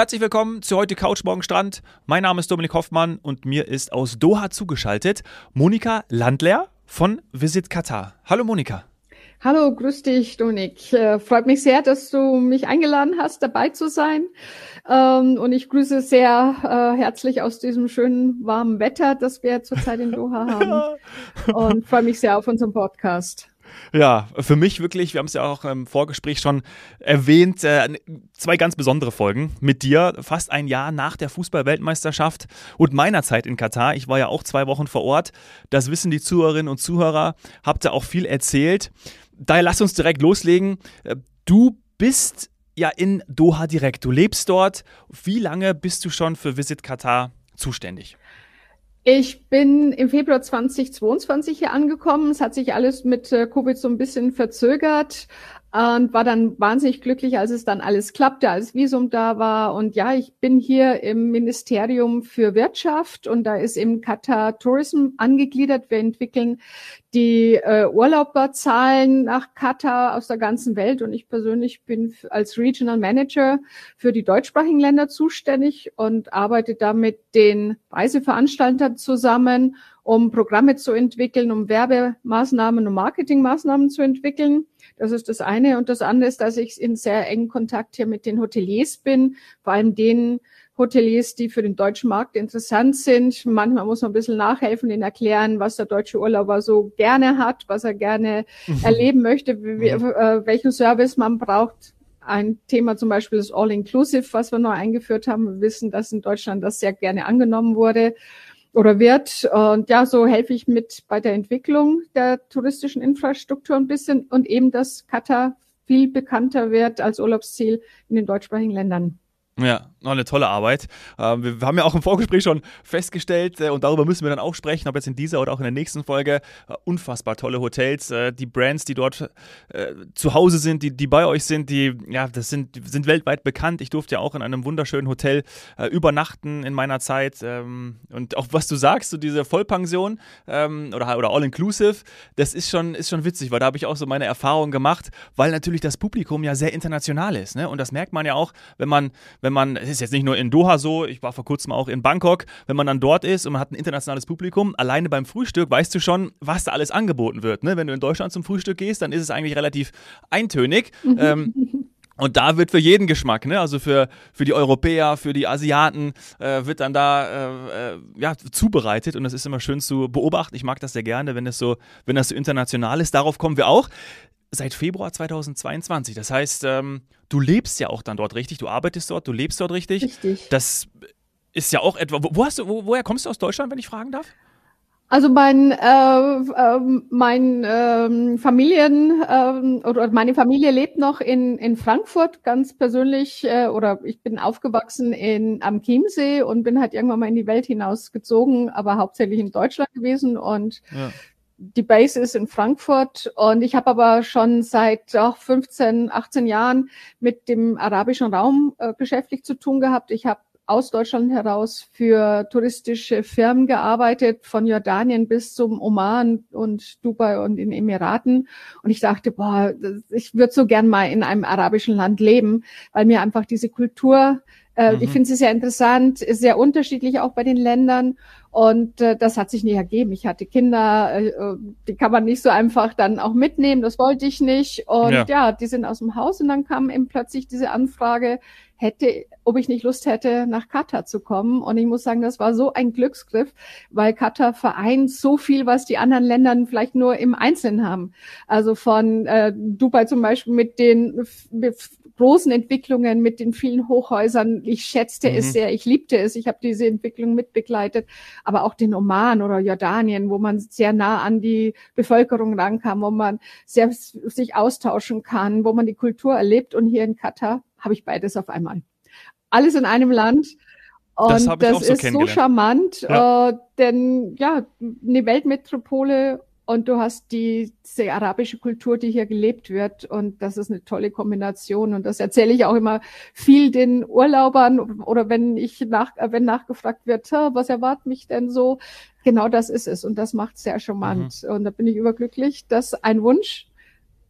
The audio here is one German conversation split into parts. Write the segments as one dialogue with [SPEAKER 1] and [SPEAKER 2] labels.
[SPEAKER 1] Herzlich willkommen zu heute Couch Morgen Strand. Mein Name ist Dominik Hoffmann und mir ist aus Doha zugeschaltet Monika Landler von Visit Qatar. Hallo Monika.
[SPEAKER 2] Hallo, grüß dich, Dominik. Äh, freut mich sehr, dass du mich eingeladen hast, dabei zu sein. Ähm, und ich grüße sehr äh, herzlich aus diesem schönen, warmen Wetter, das wir zurzeit in Doha haben. und freue mich sehr auf unseren Podcast.
[SPEAKER 1] Ja, für mich wirklich, wir haben es ja auch im Vorgespräch schon erwähnt, äh, zwei ganz besondere Folgen mit dir, fast ein Jahr nach der Fußball-Weltmeisterschaft und meiner Zeit in Katar. Ich war ja auch zwei Wochen vor Ort. Das wissen die Zuhörerinnen und Zuhörer. Habt ihr auch viel erzählt. Daher lass uns direkt loslegen. Äh, du bist ja in Doha direkt. Du lebst dort. Wie lange bist du schon für Visit Katar zuständig?
[SPEAKER 2] Ich bin im Februar 2022 hier angekommen. Es hat sich alles mit äh, Covid so ein bisschen verzögert und war dann wahnsinnig glücklich, als es dann alles klappte, als Visum da war. Und ja, ich bin hier im Ministerium für Wirtschaft und da ist im Qatar Tourism angegliedert. Wir entwickeln die äh, Urlauberzahlen nach Katar aus der ganzen Welt und ich persönlich bin als Regional Manager für die deutschsprachigen Länder zuständig und arbeite da mit den Reiseveranstaltern zusammen, um Programme zu entwickeln, um Werbemaßnahmen und Marketingmaßnahmen zu entwickeln. Das ist das eine. Und das andere ist, dass ich in sehr engen Kontakt hier mit den Hoteliers bin, vor allem denen, Hoteliers, die für den deutschen Markt interessant sind. Manchmal muss man ein bisschen nachhelfen, denen erklären, was der deutsche Urlauber so gerne hat, was er gerne mhm. erleben möchte, wie, mhm. äh, welchen Service man braucht. Ein Thema zum Beispiel ist All-Inclusive, was wir neu eingeführt haben. Wir wissen, dass in Deutschland das sehr gerne angenommen wurde oder wird. Und ja, so helfe ich mit bei der Entwicklung der touristischen Infrastruktur ein bisschen und eben, dass Katar viel bekannter wird als Urlaubsziel in den deutschsprachigen Ländern.
[SPEAKER 1] Ja, noch eine tolle Arbeit. Ähm, wir haben ja auch im Vorgespräch schon festgestellt, äh, und darüber müssen wir dann auch sprechen, ob jetzt in dieser oder auch in der nächsten Folge, äh, unfassbar tolle Hotels. Äh, die Brands, die dort zu Hause sind, die, die bei euch sind, die, ja, das sind, sind weltweit bekannt. Ich durfte ja auch in einem wunderschönen Hotel übernachten in meiner Zeit. Ähm, und auch was du sagst, so diese Vollpension ähm, oder, oder All-Inclusive, das ist schon, ist schon witzig, weil da habe ich auch so meine Erfahrungen gemacht, weil natürlich das Publikum ja sehr international ist. Ne? Und das merkt man ja auch, wenn man, wenn wenn man, es ist jetzt nicht nur in Doha so, ich war vor kurzem auch in Bangkok, wenn man dann dort ist und man hat ein internationales Publikum, alleine beim Frühstück weißt du schon, was da alles angeboten wird. Ne? Wenn du in Deutschland zum Frühstück gehst, dann ist es eigentlich relativ eintönig. Mhm. ähm, und da wird für jeden Geschmack, ne? also für, für die Europäer, für die Asiaten, äh, wird dann da äh, äh, ja, zubereitet und das ist immer schön zu beobachten. Ich mag das sehr gerne, wenn das so, wenn das so international ist. Darauf kommen wir auch seit Februar 2022. Das heißt, ähm, du lebst ja auch dann dort richtig, du arbeitest dort, du lebst dort richtig.
[SPEAKER 2] Richtig.
[SPEAKER 1] Das ist ja auch etwa. Wo hast du, wo, woher kommst du aus Deutschland, wenn ich fragen darf?
[SPEAKER 2] Also mein, äh, äh, mein äh, Familien äh, oder meine Familie lebt noch in, in Frankfurt ganz persönlich äh, oder ich bin aufgewachsen in am Chiemsee und bin halt irgendwann mal in die Welt hinausgezogen, aber hauptsächlich in Deutschland gewesen und ja die Base ist in Frankfurt und ich habe aber schon seit auch 15, 18 Jahren mit dem arabischen Raum äh, beschäftigt zu tun gehabt. Ich habe aus Deutschland heraus für touristische Firmen gearbeitet, von Jordanien bis zum Oman und Dubai und in Emiraten. Und ich dachte, boah, ich würde so gern mal in einem arabischen Land leben, weil mir einfach diese Kultur äh, mhm. Ich finde sie sehr interessant, sehr unterschiedlich auch bei den Ländern. Und äh, das hat sich nie ergeben. Ich hatte Kinder, äh, äh, die kann man nicht so einfach dann auch mitnehmen. Das wollte ich nicht. Und ja. ja, die sind aus dem Haus und dann kam eben plötzlich diese Anfrage, hätte, ob ich nicht Lust hätte, nach Katar zu kommen. Und ich muss sagen, das war so ein Glücksgriff, weil Katar vereint so viel, was die anderen Länder vielleicht nur im Einzelnen haben. Also von äh, Dubai zum Beispiel mit den großen Entwicklungen, mit den vielen Hochhäusern. Ich schätzte mhm. es sehr, ich liebte es. Ich habe diese Entwicklung mitbegleitet. Aber auch den Oman oder Jordanien, wo man sehr nah an die Bevölkerung rankam, wo man sehr sich austauschen kann, wo man die Kultur erlebt. Und hier in Katar habe ich beides auf einmal. Alles in einem Land. Und das, das so ist so charmant, ja. Äh, denn ja, eine Weltmetropole und du hast die, diese arabische Kultur, die hier gelebt wird. Und das ist eine tolle Kombination. Und das erzähle ich auch immer viel den Urlaubern oder wenn ich nach, wenn nachgefragt wird, was erwartet mich denn so? Genau das ist es. Und das macht sehr charmant. Mhm. Und da bin ich überglücklich, dass ein Wunsch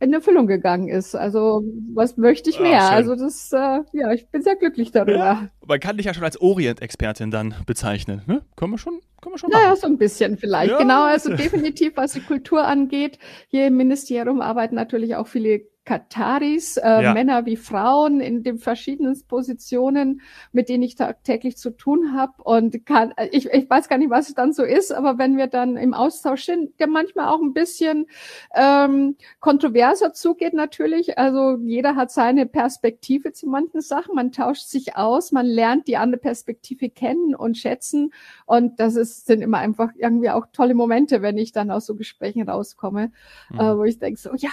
[SPEAKER 2] in Erfüllung gegangen ist. Also was möchte ich ah, mehr? Ah, also das, äh, ja, ich bin sehr glücklich darüber. Ja,
[SPEAKER 1] man kann dich ja schon als Orient-Expertin dann bezeichnen. Ne? Können wir schon, können wir schon
[SPEAKER 2] Naja, so ein bisschen vielleicht. Ja. Genau, also definitiv, was die Kultur angeht. Hier im Ministerium arbeiten natürlich auch viele Kataris, äh, ja. Männer wie Frauen in den verschiedenen Positionen, mit denen ich tagtäglich zu tun habe. Und kann, ich, ich weiß gar nicht, was es dann so ist, aber wenn wir dann im Austausch sind, der manchmal auch ein bisschen ähm, kontroverser zugeht natürlich. Also jeder hat seine Perspektive zu manchen Sachen. Man tauscht sich aus, man lernt die andere Perspektive kennen und schätzen. Und das ist, sind immer einfach irgendwie auch tolle Momente, wenn ich dann aus so Gesprächen rauskomme, mhm. äh, wo ich denke so, ja,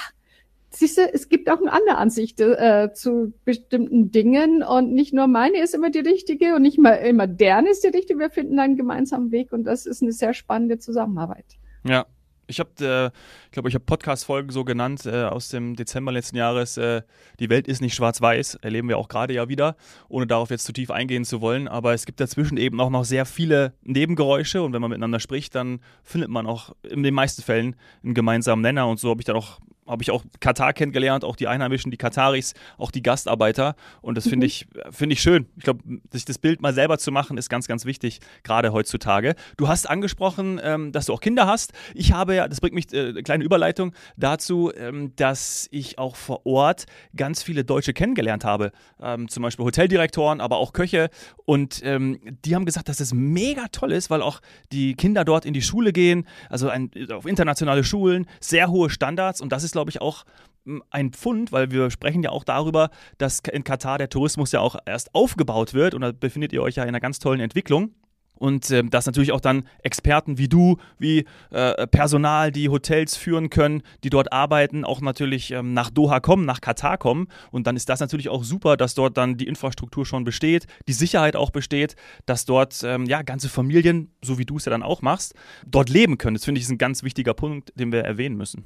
[SPEAKER 2] siehst du, es gibt auch eine andere Ansicht äh, zu bestimmten Dingen und nicht nur meine ist immer die richtige und nicht mal immer deren ist die richtige. Wir finden einen gemeinsamen Weg und das ist eine sehr spannende Zusammenarbeit.
[SPEAKER 1] Ja. Ich habe, äh, ich glaube, ich habe Podcast-Folgen so genannt äh, aus dem Dezember letzten Jahres. Äh, die Welt ist nicht schwarz-weiß, erleben wir auch gerade ja wieder, ohne darauf jetzt zu tief eingehen zu wollen. Aber es gibt dazwischen eben auch noch sehr viele Nebengeräusche und wenn man miteinander spricht, dann findet man auch in den meisten Fällen einen gemeinsamen Nenner. Und so habe ich dann auch habe ich auch Katar kennengelernt, auch die Einheimischen, die Kataris, auch die Gastarbeiter. Und das finde mhm. ich, finde ich schön. Ich glaube, sich das Bild mal selber zu machen, ist ganz, ganz wichtig, gerade heutzutage. Du hast angesprochen, ähm, dass du auch Kinder hast. Ich habe ja, das bringt mich, äh, eine kleine Überleitung dazu, ähm, dass ich auch vor Ort ganz viele Deutsche kennengelernt habe. Ähm, zum Beispiel Hoteldirektoren, aber auch Köche. Und ähm, die haben gesagt, dass das mega toll ist, weil auch die Kinder dort in die Schule gehen, also ein, auf internationale Schulen, sehr hohe Standards. Und das ist glaube ich, auch hm, ein Pfund, weil wir sprechen ja auch darüber, dass in Katar der Tourismus ja auch erst aufgebaut wird und da befindet ihr euch ja in einer ganz tollen Entwicklung. Und äh, dass natürlich auch dann Experten wie du, wie äh, Personal, die Hotels führen können, die dort arbeiten, auch natürlich ähm, nach Doha kommen, nach Katar kommen. Und dann ist das natürlich auch super, dass dort dann die Infrastruktur schon besteht, die Sicherheit auch besteht, dass dort ähm, ja ganze Familien, so wie du es ja dann auch machst, dort leben können. Das finde ich ist ein ganz wichtiger Punkt, den wir erwähnen müssen.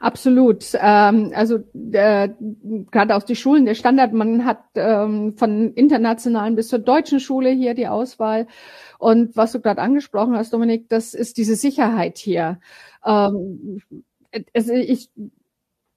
[SPEAKER 2] Absolut. Ähm, also äh, gerade auch die Schulen, der Standard, man hat ähm, von internationalen bis zur deutschen Schule hier die Auswahl. Und was du gerade angesprochen hast, Dominik, das ist diese Sicherheit hier. Ähm, also ich,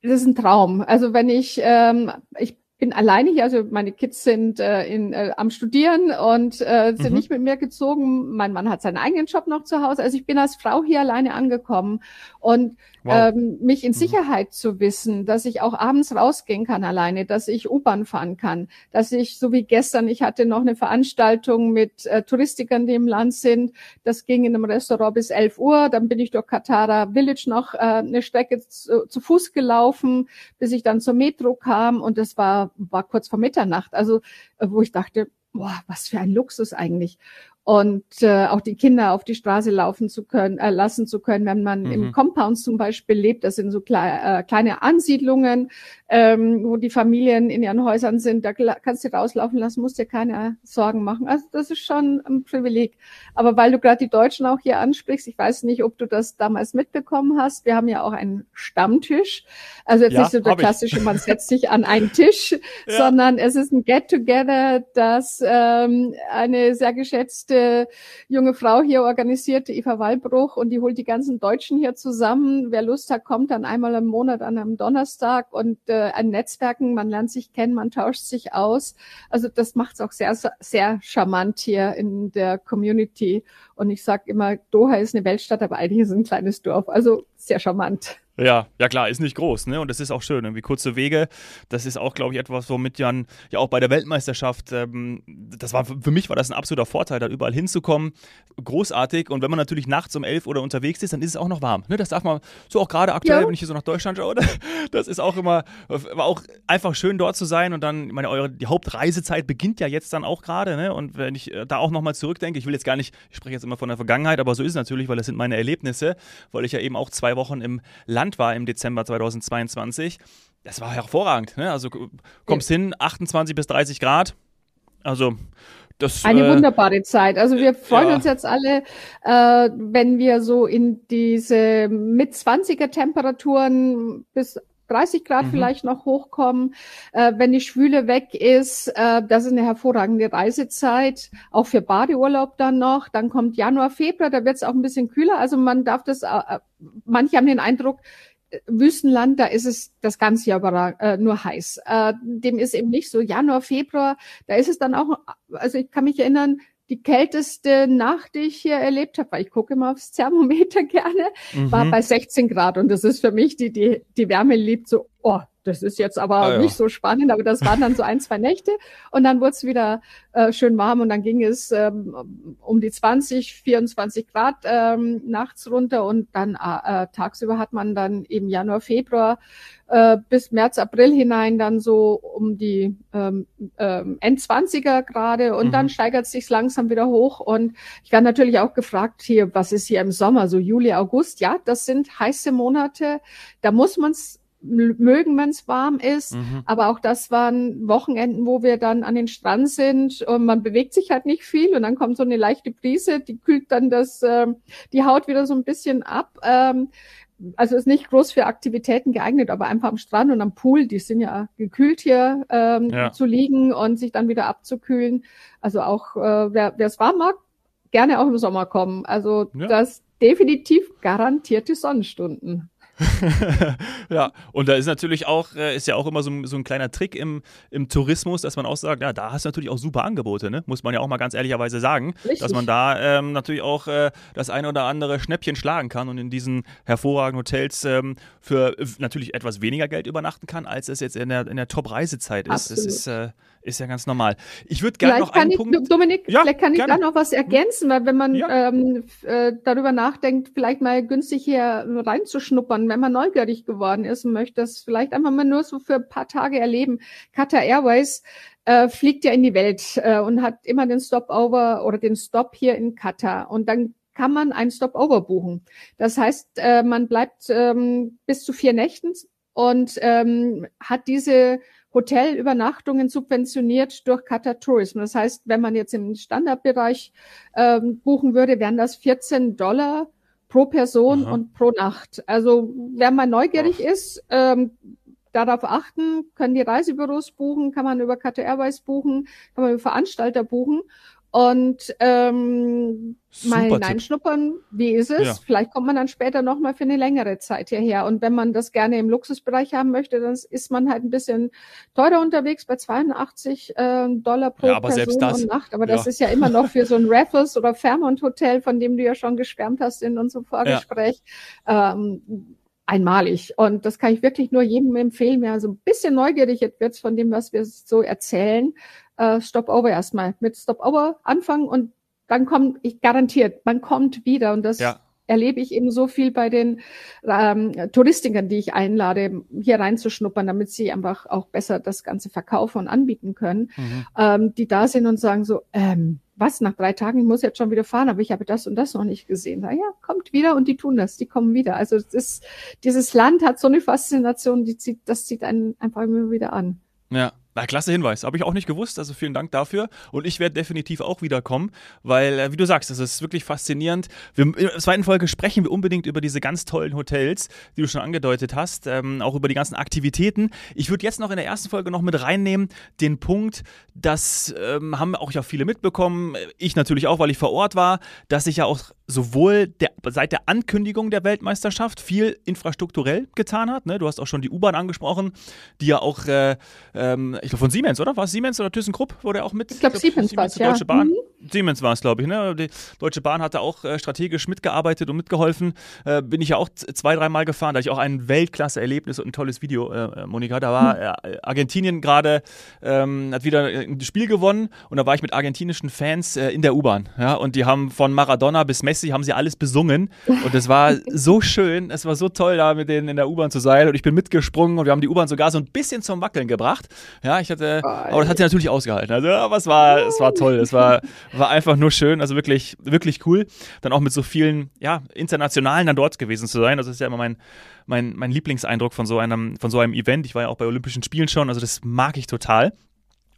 [SPEAKER 2] das ist ein Traum. Also wenn ich, ähm, ich bin alleine hier, also meine Kids sind äh, in, äh, am Studieren und äh, sind mhm. nicht mit mir gezogen. Mein Mann hat seinen eigenen Job noch zu Hause. Also ich bin als Frau hier alleine angekommen und wow. ähm, mich in mhm. Sicherheit zu wissen, dass ich auch abends rausgehen kann alleine, dass ich U-Bahn fahren kann, dass ich, so wie gestern, ich hatte noch eine Veranstaltung mit äh, Touristikern, die im Land sind. Das ging in einem Restaurant bis 11 Uhr. Dann bin ich durch Katara Village noch äh, eine Strecke zu, zu Fuß gelaufen, bis ich dann zur Metro kam und das war war kurz vor Mitternacht. Also äh, wo ich dachte, boah, was für ein Luxus eigentlich und äh, auch die Kinder auf die Straße laufen zu können, äh, lassen zu können, wenn man mhm. im Compound zum Beispiel lebt. Das sind so klei äh, kleine Ansiedlungen, ähm, wo die Familien in ihren Häusern sind. Da kannst du rauslaufen lassen, musst dir keine Sorgen machen. Also das ist schon ein Privileg. Aber weil du gerade die Deutschen auch hier ansprichst, ich weiß nicht, ob du das damals mitbekommen hast. Wir haben ja auch einen Stammtisch. Also jetzt ja, nicht so der klassische, man setzt sich an einen Tisch, ja. sondern es ist ein Get-Together, das ähm, eine sehr geschätzte nette junge Frau hier organisiert, Eva Wallbruch, und die holt die ganzen Deutschen hier zusammen. Wer Lust hat, kommt dann einmal im Monat an einem Donnerstag und äh, ein Netzwerken, man lernt sich kennen, man tauscht sich aus. Also das macht es auch sehr, sehr charmant hier in der Community. Und ich sage immer, Doha ist eine Weltstadt, aber eigentlich ist es ein kleines Dorf. Also sehr charmant.
[SPEAKER 1] Ja, ja klar, ist nicht groß, ne? Und das ist auch schön. Irgendwie kurze Wege. Das ist auch, glaube ich, etwas, womit Jan ja auch bei der Weltmeisterschaft, ähm, das war für mich war das ein absoluter Vorteil, da überall hinzukommen. Großartig. Und wenn man natürlich nachts um elf oder unterwegs ist, dann ist es auch noch warm. Ne? Das darf man so auch gerade aktuell, ja. wenn ich hier so nach Deutschland schaue, das ist auch immer, war auch einfach schön dort zu sein. Und dann, ich meine, eure die Hauptreisezeit beginnt ja jetzt dann auch gerade, ne? Und wenn ich äh, da auch nochmal zurückdenke, ich will jetzt gar nicht, ich spreche jetzt immer von der Vergangenheit, aber so ist es natürlich, weil das sind meine Erlebnisse, weil ich ja eben auch zwei Wochen im Land Land war im Dezember 2022. Das war hervorragend. Ne? Also kommst ja. hin, 28 bis 30 Grad. Also das,
[SPEAKER 2] Eine äh, wunderbare Zeit. Also wir freuen ja. uns jetzt alle, äh, wenn wir so in diese mit 20er Temperaturen bis 30 Grad mhm. vielleicht noch hochkommen, äh, wenn die Schwüle weg ist. Äh, das ist eine hervorragende Reisezeit, auch für Badeurlaub dann noch. Dann kommt Januar, Februar, da wird es auch ein bisschen kühler. Also man darf das, äh, manche haben den Eindruck, Wüstenland, da ist es das ganze Jahr äh, nur heiß. Äh, dem ist eben nicht so. Januar, Februar, da ist es dann auch, also ich kann mich erinnern, die kälteste Nacht, die ich hier erlebt habe, weil ich gucke immer aufs Thermometer gerne, mhm. war bei 16 Grad. Und das ist für mich, die die, die Wärme liebt, so, oh, das ist jetzt aber ah, ja. nicht so spannend, aber das waren dann so ein, zwei Nächte und dann wurde es wieder äh, schön warm und dann ging es ähm, um die 20, 24 Grad ähm, nachts runter und dann äh, äh, tagsüber hat man dann eben Januar, Februar äh, bis März, April hinein dann so um die ähm, ähm, Endzwanziger Grade und mhm. dann steigert es sich langsam wieder hoch und ich werde natürlich auch gefragt hier, was ist hier im Sommer, so Juli, August, ja, das sind heiße Monate, da muss man es mögen, wenn es warm ist. Mhm. Aber auch das waren Wochenenden, wo wir dann an den Strand sind und man bewegt sich halt nicht viel und dann kommt so eine leichte Brise, die kühlt dann das, äh, die Haut wieder so ein bisschen ab. Ähm, also ist nicht groß für Aktivitäten geeignet, aber einfach am Strand und am Pool, die sind ja gekühlt hier ähm, ja. zu liegen und sich dann wieder abzukühlen. Also auch äh, wer es warm mag, gerne auch im Sommer kommen. Also ja. das definitiv garantierte Sonnenstunden.
[SPEAKER 1] ja, und da ist natürlich auch, äh, ist ja auch immer so, ein, so ein kleiner Trick im, im Tourismus, dass man auch sagt, ja, da hast du natürlich auch super Angebote, ne? Muss man ja auch mal ganz ehrlicherweise sagen, Richtig. dass man da ähm, natürlich auch äh, das eine oder andere Schnäppchen schlagen kann und in diesen hervorragenden Hotels ähm, für natürlich etwas weniger Geld übernachten kann, als es jetzt in der, in der Top-Reisezeit ist. Absolut. Das ist äh, ist ja ganz normal. Ich würde gerne noch einen
[SPEAKER 2] ich,
[SPEAKER 1] Punkt.
[SPEAKER 2] Dominik, ja, vielleicht kann ich gerne. da noch was ergänzen, weil wenn man ja. ähm, äh, darüber nachdenkt, vielleicht mal günstig hier reinzuschnuppern, wenn man neugierig geworden ist und möchte das vielleicht einfach mal nur so für ein paar Tage erleben. Qatar Airways äh, fliegt ja in die Welt äh, und hat immer den Stopover oder den Stop hier in Katar. Und dann kann man ein Stopover buchen. Das heißt, äh, man bleibt ähm, bis zu vier Nächten und ähm, hat diese Hotelübernachtungen subventioniert durch Qatar Tourism. Das heißt, wenn man jetzt im Standardbereich ähm, buchen würde, wären das 14 Dollar pro Person Aha. und pro Nacht. Also wer mal neugierig Ach. ist, ähm, darauf achten, können die Reisebüros buchen, kann man über Qatar Airways buchen, kann man über Veranstalter buchen und ähm, mal hineinschnuppern, wie ist es? Ja. Vielleicht kommt man dann später nochmal für eine längere Zeit hierher. Und wenn man das gerne im Luxusbereich haben möchte, dann ist man halt ein bisschen teurer unterwegs bei 82 äh, Dollar pro ja, Person das, und Nacht. Aber das ist ja immer noch für so ein Raffles oder Fairmont Hotel, von dem du ja schon geschwärmt hast in unserem Vorgespräch. Ähm, einmalig. Und das kann ich wirklich nur jedem empfehlen, wer so ein bisschen neugierig wird von dem, was wir so erzählen äh, Stopover erstmal. Mit Stopover anfangen und dann kommt, ich garantiert, man kommt wieder und das ja. Erlebe ich eben so viel bei den ähm, Touristikern, die ich einlade, hier reinzuschnuppern, damit sie einfach auch besser das Ganze verkaufen und anbieten können, mhm. ähm, die da sind und sagen so, ähm, was, nach drei Tagen, ich muss jetzt schon wieder fahren, aber ich habe das und das noch nicht gesehen. Na ja, kommt wieder und die tun das, die kommen wieder. Also es ist, dieses Land hat so eine Faszination, die zieht, das zieht einen einfach immer wieder an.
[SPEAKER 1] Ja, na, klasse Hinweis. Habe ich auch nicht gewusst. Also vielen Dank dafür. Und ich werde definitiv auch wiederkommen, weil, äh, wie du sagst, das ist wirklich faszinierend. Wir, in der zweiten Folge sprechen wir unbedingt über diese ganz tollen Hotels, die du schon angedeutet hast, ähm, auch über die ganzen Aktivitäten. Ich würde jetzt noch in der ersten Folge noch mit reinnehmen, den Punkt, das ähm, haben auch ja viele mitbekommen, ich natürlich auch, weil ich vor Ort war, dass sich ja auch sowohl der, seit der Ankündigung der Weltmeisterschaft viel infrastrukturell getan hat. Ne? Du hast auch schon die U-Bahn angesprochen, die ja auch äh, ähm, ich glaube von Siemens, oder? War es Siemens oder ThyssenKrupp? Wurde auch mit?
[SPEAKER 2] Ich glaube Siemens, Siemens war
[SPEAKER 1] Deutsche Bahn. Mhm. Siemens war es, glaube ich. Ne? Die Deutsche Bahn hatte auch äh, strategisch mitgearbeitet und mitgeholfen. Äh, bin ich ja auch zwei, dreimal gefahren. Da hatte ich auch ein Weltklasse-Erlebnis und ein tolles Video, äh, äh Monika. Da war mhm. Äh, Argentinien gerade, ähm, hat wieder ein Spiel gewonnen und da war ich mit argentinischen Fans in der U-Bahn. Ja? Und die haben von Maradona bis Messi haben sie alles besungen. Und es war so schön, es war so toll, da mit denen in der U-Bahn zu sein. Und ich bin mitgesprungen und wir haben die U-Bahn sogar so ein bisschen zum Wackeln gebracht. Ja, ich hatte, oh, aber das hat sie natürlich ausgehalten. Also, aber es war, es war toll. Es war, war einfach nur schön. Also wirklich, wirklich cool. Dann auch mit so vielen, ja, internationalen dann dort gewesen zu sein. Das ist ja immer mein, mein, mein Lieblingseindruck von so einem, von so einem Event. Ich war ja auch bei Olympischen Spielen schon. Also das mag ich total.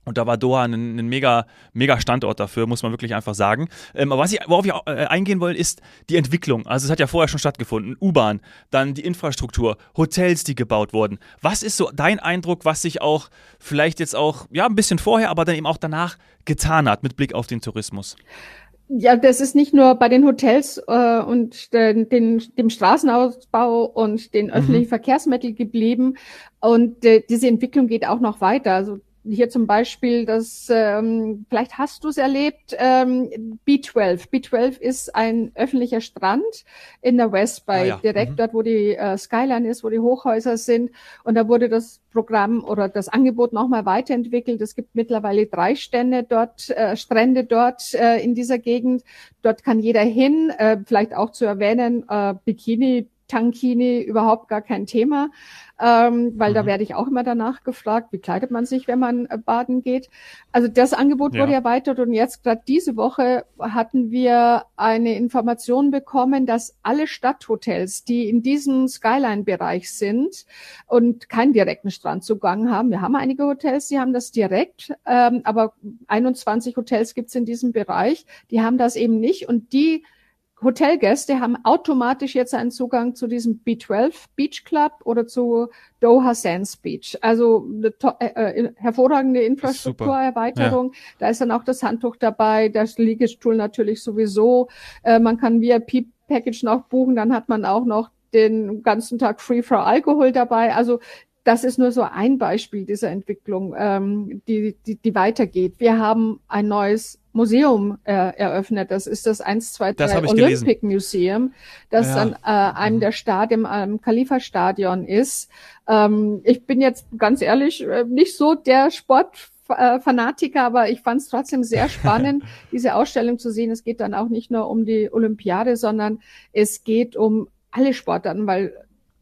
[SPEAKER 1] Und da war Doha ein, ein, mega, mega Standort dafür, muss man wirklich einfach sagen. Ähm, aber was ich, worauf ich äh, eingehen wollte, ist die Entwicklung. Also es hat ja vorher schon stattgefunden. U-Bahn, dann die Infrastruktur, Hotels, die gebaut wurden. Was ist so dein Eindruck, was sich auch vielleicht jetzt auch, ja, ein bisschen vorher, aber dann eben auch danach getan hat mit Blick auf den Tourismus?
[SPEAKER 2] Ja, das ist nicht nur bei den Hotels äh, und den, den, dem Straßenausbau und den mhm. öffentlichen mhm. Verkehrsmitteln geblieben. Und äh, diese Entwicklung geht auch noch weiter. Also hier zum Beispiel das, ähm, vielleicht hast du es erlebt, ähm, B12. B12 ist ein öffentlicher Strand in der West Bay, ah, ja. direkt mhm. dort, wo die äh, Skyline ist, wo die Hochhäuser sind. Und da wurde das Programm oder das Angebot nochmal weiterentwickelt. Es gibt mittlerweile drei Stände dort, äh, Strände dort äh, in dieser Gegend. Dort kann jeder hin, äh, vielleicht auch zu erwähnen, äh, Bikini, Tankini überhaupt gar kein Thema ähm, weil mhm. da werde ich auch immer danach gefragt, wie kleidet man sich, wenn man äh, baden geht. Also das Angebot ja. wurde erweitert und jetzt gerade diese Woche hatten wir eine Information bekommen, dass alle Stadthotels, die in diesem Skyline-Bereich sind und keinen direkten Strandzugang haben, wir haben einige Hotels, die haben das direkt, ähm, aber 21 Hotels gibt es in diesem Bereich, die haben das eben nicht und die Hotelgäste haben automatisch jetzt einen Zugang zu diesem B12 Beach Club oder zu Doha Sands Beach. Also eine äh, äh, hervorragende Infrastrukturerweiterung. Ja. Da ist dann auch das Handtuch dabei, das Liegestuhl natürlich sowieso. Äh, man kann VIP Package noch buchen, dann hat man auch noch den ganzen Tag Free for Alkohol dabei. Also das ist nur so ein Beispiel dieser Entwicklung, ähm, die, die, die weitergeht. Wir haben ein neues Museum äh, eröffnet. Das ist das 123 Olympic gelesen. Museum, das ja. an äh, einem der Stadien, am Khalifa-Stadion ist. Ähm, ich bin jetzt ganz ehrlich äh, nicht so der Sport Fanatiker, aber ich fand es trotzdem sehr spannend, diese Ausstellung zu sehen. Es geht dann auch nicht nur um die Olympiade, sondern es geht um alle Sportarten, weil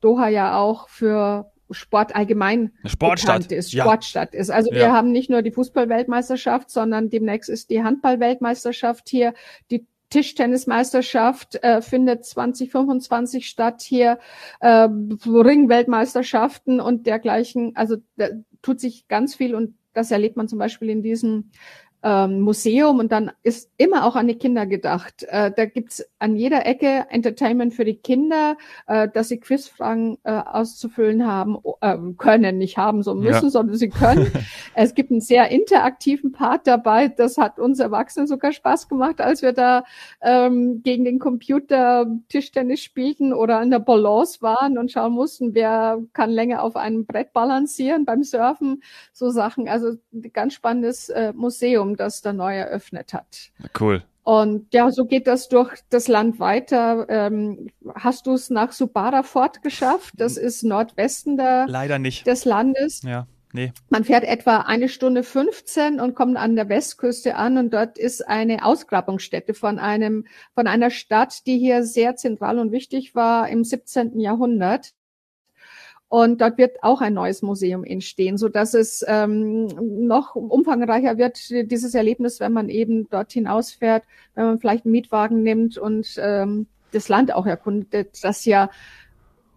[SPEAKER 2] Doha ja auch für Sport allgemein
[SPEAKER 1] Sportstadt.
[SPEAKER 2] ist, Sportstadt ja. ist. Also ja. wir haben nicht nur die Fußballweltmeisterschaft, sondern demnächst ist die Handballweltmeisterschaft hier, die Tischtennismeisterschaft äh, findet 2025 statt hier, äh, Ringweltmeisterschaften und dergleichen. Also da tut sich ganz viel und das erlebt man zum Beispiel in diesem ähm, Museum und dann ist immer auch an die Kinder gedacht. Äh, da gibt's an jeder Ecke Entertainment für die Kinder, äh, dass sie Quizfragen äh, auszufüllen haben, äh, können, nicht haben so müssen, ja. sondern sie können. es gibt einen sehr interaktiven Part dabei. Das hat uns Erwachsenen sogar Spaß gemacht, als wir da ähm, gegen den Computer Tischtennis spielten oder an der Balance waren und schauen mussten, wer kann länger auf einem Brett balancieren beim Surfen. So Sachen. Also ganz spannendes äh, Museum das da neu eröffnet hat.
[SPEAKER 1] Cool.
[SPEAKER 2] Und ja, so geht das durch das Land weiter. Ähm, hast du es nach Subara fortgeschafft? Das ist Nordwesten der,
[SPEAKER 1] Leider nicht.
[SPEAKER 2] des Landes.
[SPEAKER 1] Ja. Nee.
[SPEAKER 2] Man fährt etwa eine Stunde 15 und kommt an der Westküste an und dort ist eine Ausgrabungsstätte von einem, von einer Stadt, die hier sehr zentral und wichtig war im 17. Jahrhundert. Und dort wird auch ein neues Museum entstehen, so dass es ähm, noch umfangreicher wird, dieses Erlebnis, wenn man eben dort hinausfährt, wenn man vielleicht einen Mietwagen nimmt und ähm, das Land auch erkundet, das ja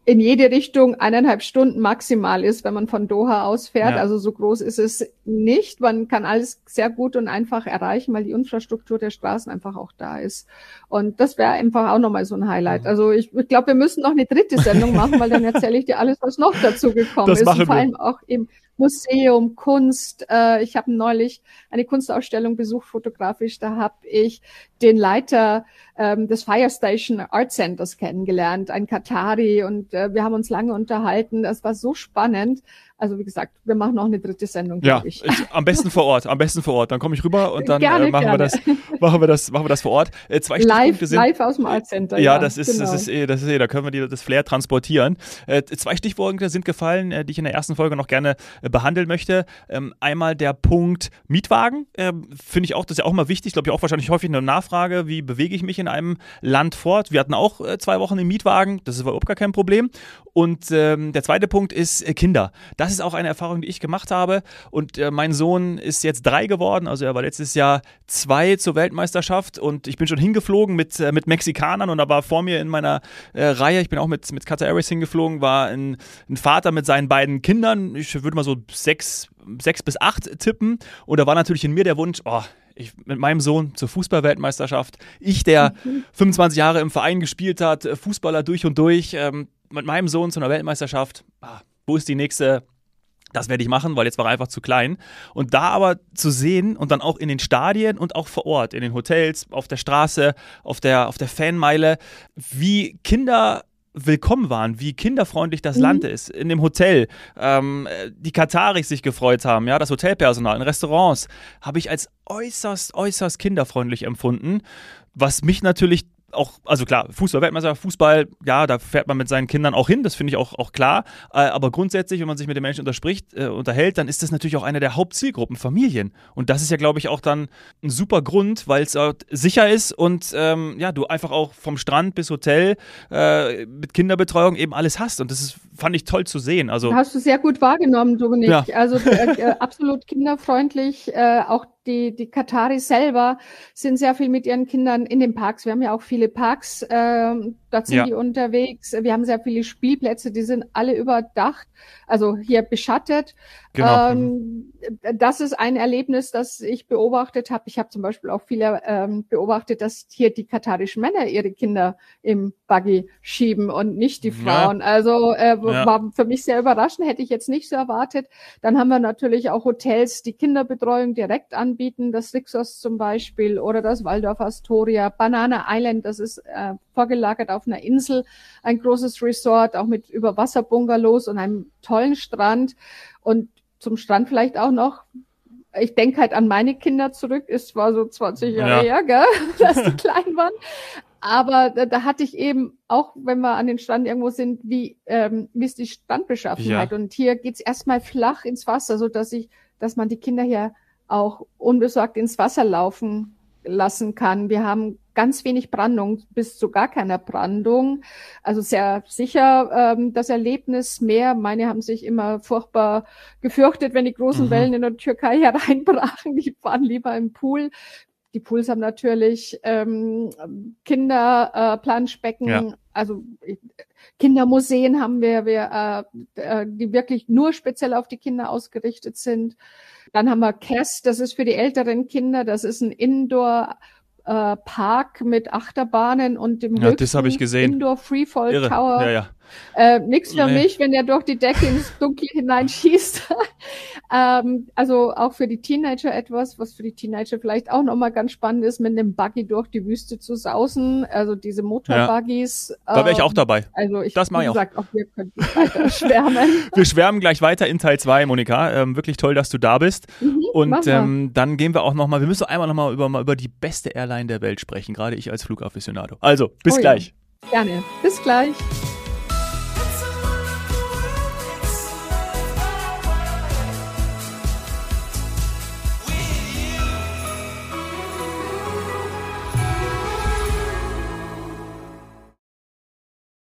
[SPEAKER 2] in jede Richtung eineinhalb Stunden maximal ist, wenn man von Doha aus fährt. Ja. Also so groß ist es nicht. Man kann alles sehr gut und einfach erreichen, weil die Infrastruktur der Straßen einfach auch da ist. Und das wäre einfach auch nochmal so ein Highlight. Mhm. Also ich, ich glaube, wir müssen noch eine dritte Sendung machen, weil dann erzähle ich dir alles, was noch dazu gekommen das ist. Und vor allem auch eben Museum, Kunst. Äh, ich habe neulich eine Kunstausstellung besucht, fotografisch. Da habe ich den Leiter ähm, des Fire Station Art Centers kennengelernt, ein Katari, und äh, wir haben uns lange unterhalten. Das war so spannend. Also wie gesagt, wir machen noch eine dritte Sendung,
[SPEAKER 1] ja, ich. ich. Am besten vor Ort, am besten vor Ort. Dann komme ich rüber und dann gerne, äh, machen, Wir das, machen, wir das, machen wir das vor Ort.
[SPEAKER 2] Äh, zwei live, sind, live aus dem Art Center.
[SPEAKER 1] Ja, ja das, ist, genau. das, ist eh, das ist eh, da können wir die, das Flair transportieren. Äh, zwei Stichworte sind gefallen, äh, die ich in der ersten Folge noch gerne äh, behandeln möchte. Ähm, einmal der Punkt Mietwagen. Ähm, Finde ich auch, das ist ja auch mal wichtig. Glaube ich auch wahrscheinlich häufig eine Nachfrage, wie bewege ich mich in einem Land fort. Wir hatten auch äh, zwei Wochen im Mietwagen, das ist überhaupt gar kein Problem. Und ähm, der zweite Punkt ist Kinder. Das ist auch eine Erfahrung, die ich gemacht habe. Und äh, mein Sohn ist jetzt drei geworden, also er war letztes Jahr zwei zur Weltmeisterschaft und ich bin schon hingeflogen mit, äh, mit Mexikanern und da war vor mir in meiner äh, Reihe, ich bin auch mit, mit Qatar Airways hingeflogen, war ein, ein Vater mit seinen beiden Kindern, ich würde mal so sechs, sechs bis acht tippen und da war natürlich in mir der Wunsch, oh, ich, mit meinem Sohn zur Fußballweltmeisterschaft. Ich, der mhm. 25 Jahre im Verein gespielt hat, Fußballer durch und durch, ähm, mit meinem Sohn zu einer Weltmeisterschaft. Ah, wo ist die nächste Das werde ich machen, weil jetzt war er einfach zu klein. Und da aber zu sehen und dann auch in den Stadien und auch vor Ort, in den Hotels, auf der Straße, auf der, auf der Fanmeile, wie Kinder willkommen waren, wie kinderfreundlich das mhm. Land ist. In dem Hotel, ähm, die Kataris sich gefreut haben, ja, das Hotelpersonal, in Restaurants, habe ich als äußerst, äußerst kinderfreundlich empfunden, was mich natürlich auch, also klar, Fußball, Weltmeister, Fußball, ja, da fährt man mit seinen Kindern auch hin, das finde ich auch, auch klar. Äh, aber grundsätzlich, wenn man sich mit den Menschen unterspricht, äh, unterhält, dann ist das natürlich auch eine der Hauptzielgruppen, Familien. Und das ist ja, glaube ich, auch dann ein super Grund, weil es sicher ist und ähm, ja, du einfach auch vom Strand bis Hotel äh, mit Kinderbetreuung eben alles hast. Und das ist, fand ich toll zu sehen. Also,
[SPEAKER 2] Hast du sehr gut wahrgenommen, Dominik. Ja. Also äh, äh, absolut kinderfreundlich, äh, auch die, die Kataris selber sind sehr viel mit ihren Kindern in den Parks. Wir haben ja auch viele Parks, äh, dort sind ja. die unterwegs. Wir haben sehr viele Spielplätze, die sind alle überdacht, also hier beschattet. Genau. Ähm, das ist ein Erlebnis, das ich beobachtet habe. Ich habe zum Beispiel auch viele ähm, beobachtet, dass hier die katarischen Männer ihre Kinder im Buggy schieben und nicht die Frauen. Ja. Also äh, ja. war für mich sehr überraschend, hätte ich jetzt nicht so erwartet. Dann haben wir natürlich auch Hotels, die Kinderbetreuung direkt anbieten, das Rixos zum Beispiel oder das Waldorf Astoria, Banana Island, das ist äh, vorgelagert auf einer Insel, ein großes Resort, auch mit Überwasserbungalows und einem tollen Strand. Und zum Strand vielleicht auch noch, ich denke halt an meine Kinder zurück, ist zwar so 20 Jahre ja. her, gell, dass die klein waren. Aber da, da, hatte ich eben auch, wenn wir an den Strand irgendwo sind, wie, ähm, wie ist die Strandbeschaffenheit? Ja. Und hier geht's erstmal flach ins Wasser, so dass ich, dass man die Kinder hier auch unbesorgt ins Wasser laufen lassen kann. Wir haben ganz wenig Brandung bis zu gar keiner Brandung. Also sehr sicher ähm, das Erlebnis mehr. Meine haben sich immer furchtbar gefürchtet, wenn die großen mhm. Wellen in der Türkei hereinbrachen. Die waren lieber im Pool. Die Pools haben natürlich ähm, Kinder, äh, Planschbecken, ja. also Kindermuseen haben wir, wir äh, äh, die wirklich nur speziell auf die Kinder ausgerichtet sind. Dann haben wir CAS, das ist für die älteren Kinder, das ist ein Indoor äh, Park mit Achterbahnen und dem
[SPEAKER 1] ja, gesehen.
[SPEAKER 2] Indoor Freefall
[SPEAKER 1] Irre.
[SPEAKER 2] Tower.
[SPEAKER 1] Ja, ja.
[SPEAKER 2] Äh, nix für nee. mich, wenn der durch die Decke ins Dunkle hineinschießt. ähm, also auch für die Teenager etwas, was für die Teenager vielleicht auch nochmal ganz spannend ist, mit einem Buggy durch die Wüste zu sausen. Also diese Motorbuggies.
[SPEAKER 1] Ja. Da wäre ich auch ähm, dabei.
[SPEAKER 2] Also ich das mache ich auch. Gesagt, auch wir könnten weiter schwärmen.
[SPEAKER 1] wir schwärmen gleich weiter in Teil 2, Monika. Ähm, wirklich toll, dass du da bist. Mhm, Und ähm, dann gehen wir auch nochmal, wir müssen einmal nochmal über, mal über die beste Airline der Welt sprechen, gerade ich als Flugafficionado. Also, bis oh, gleich.
[SPEAKER 2] Ja. Gerne. Bis gleich.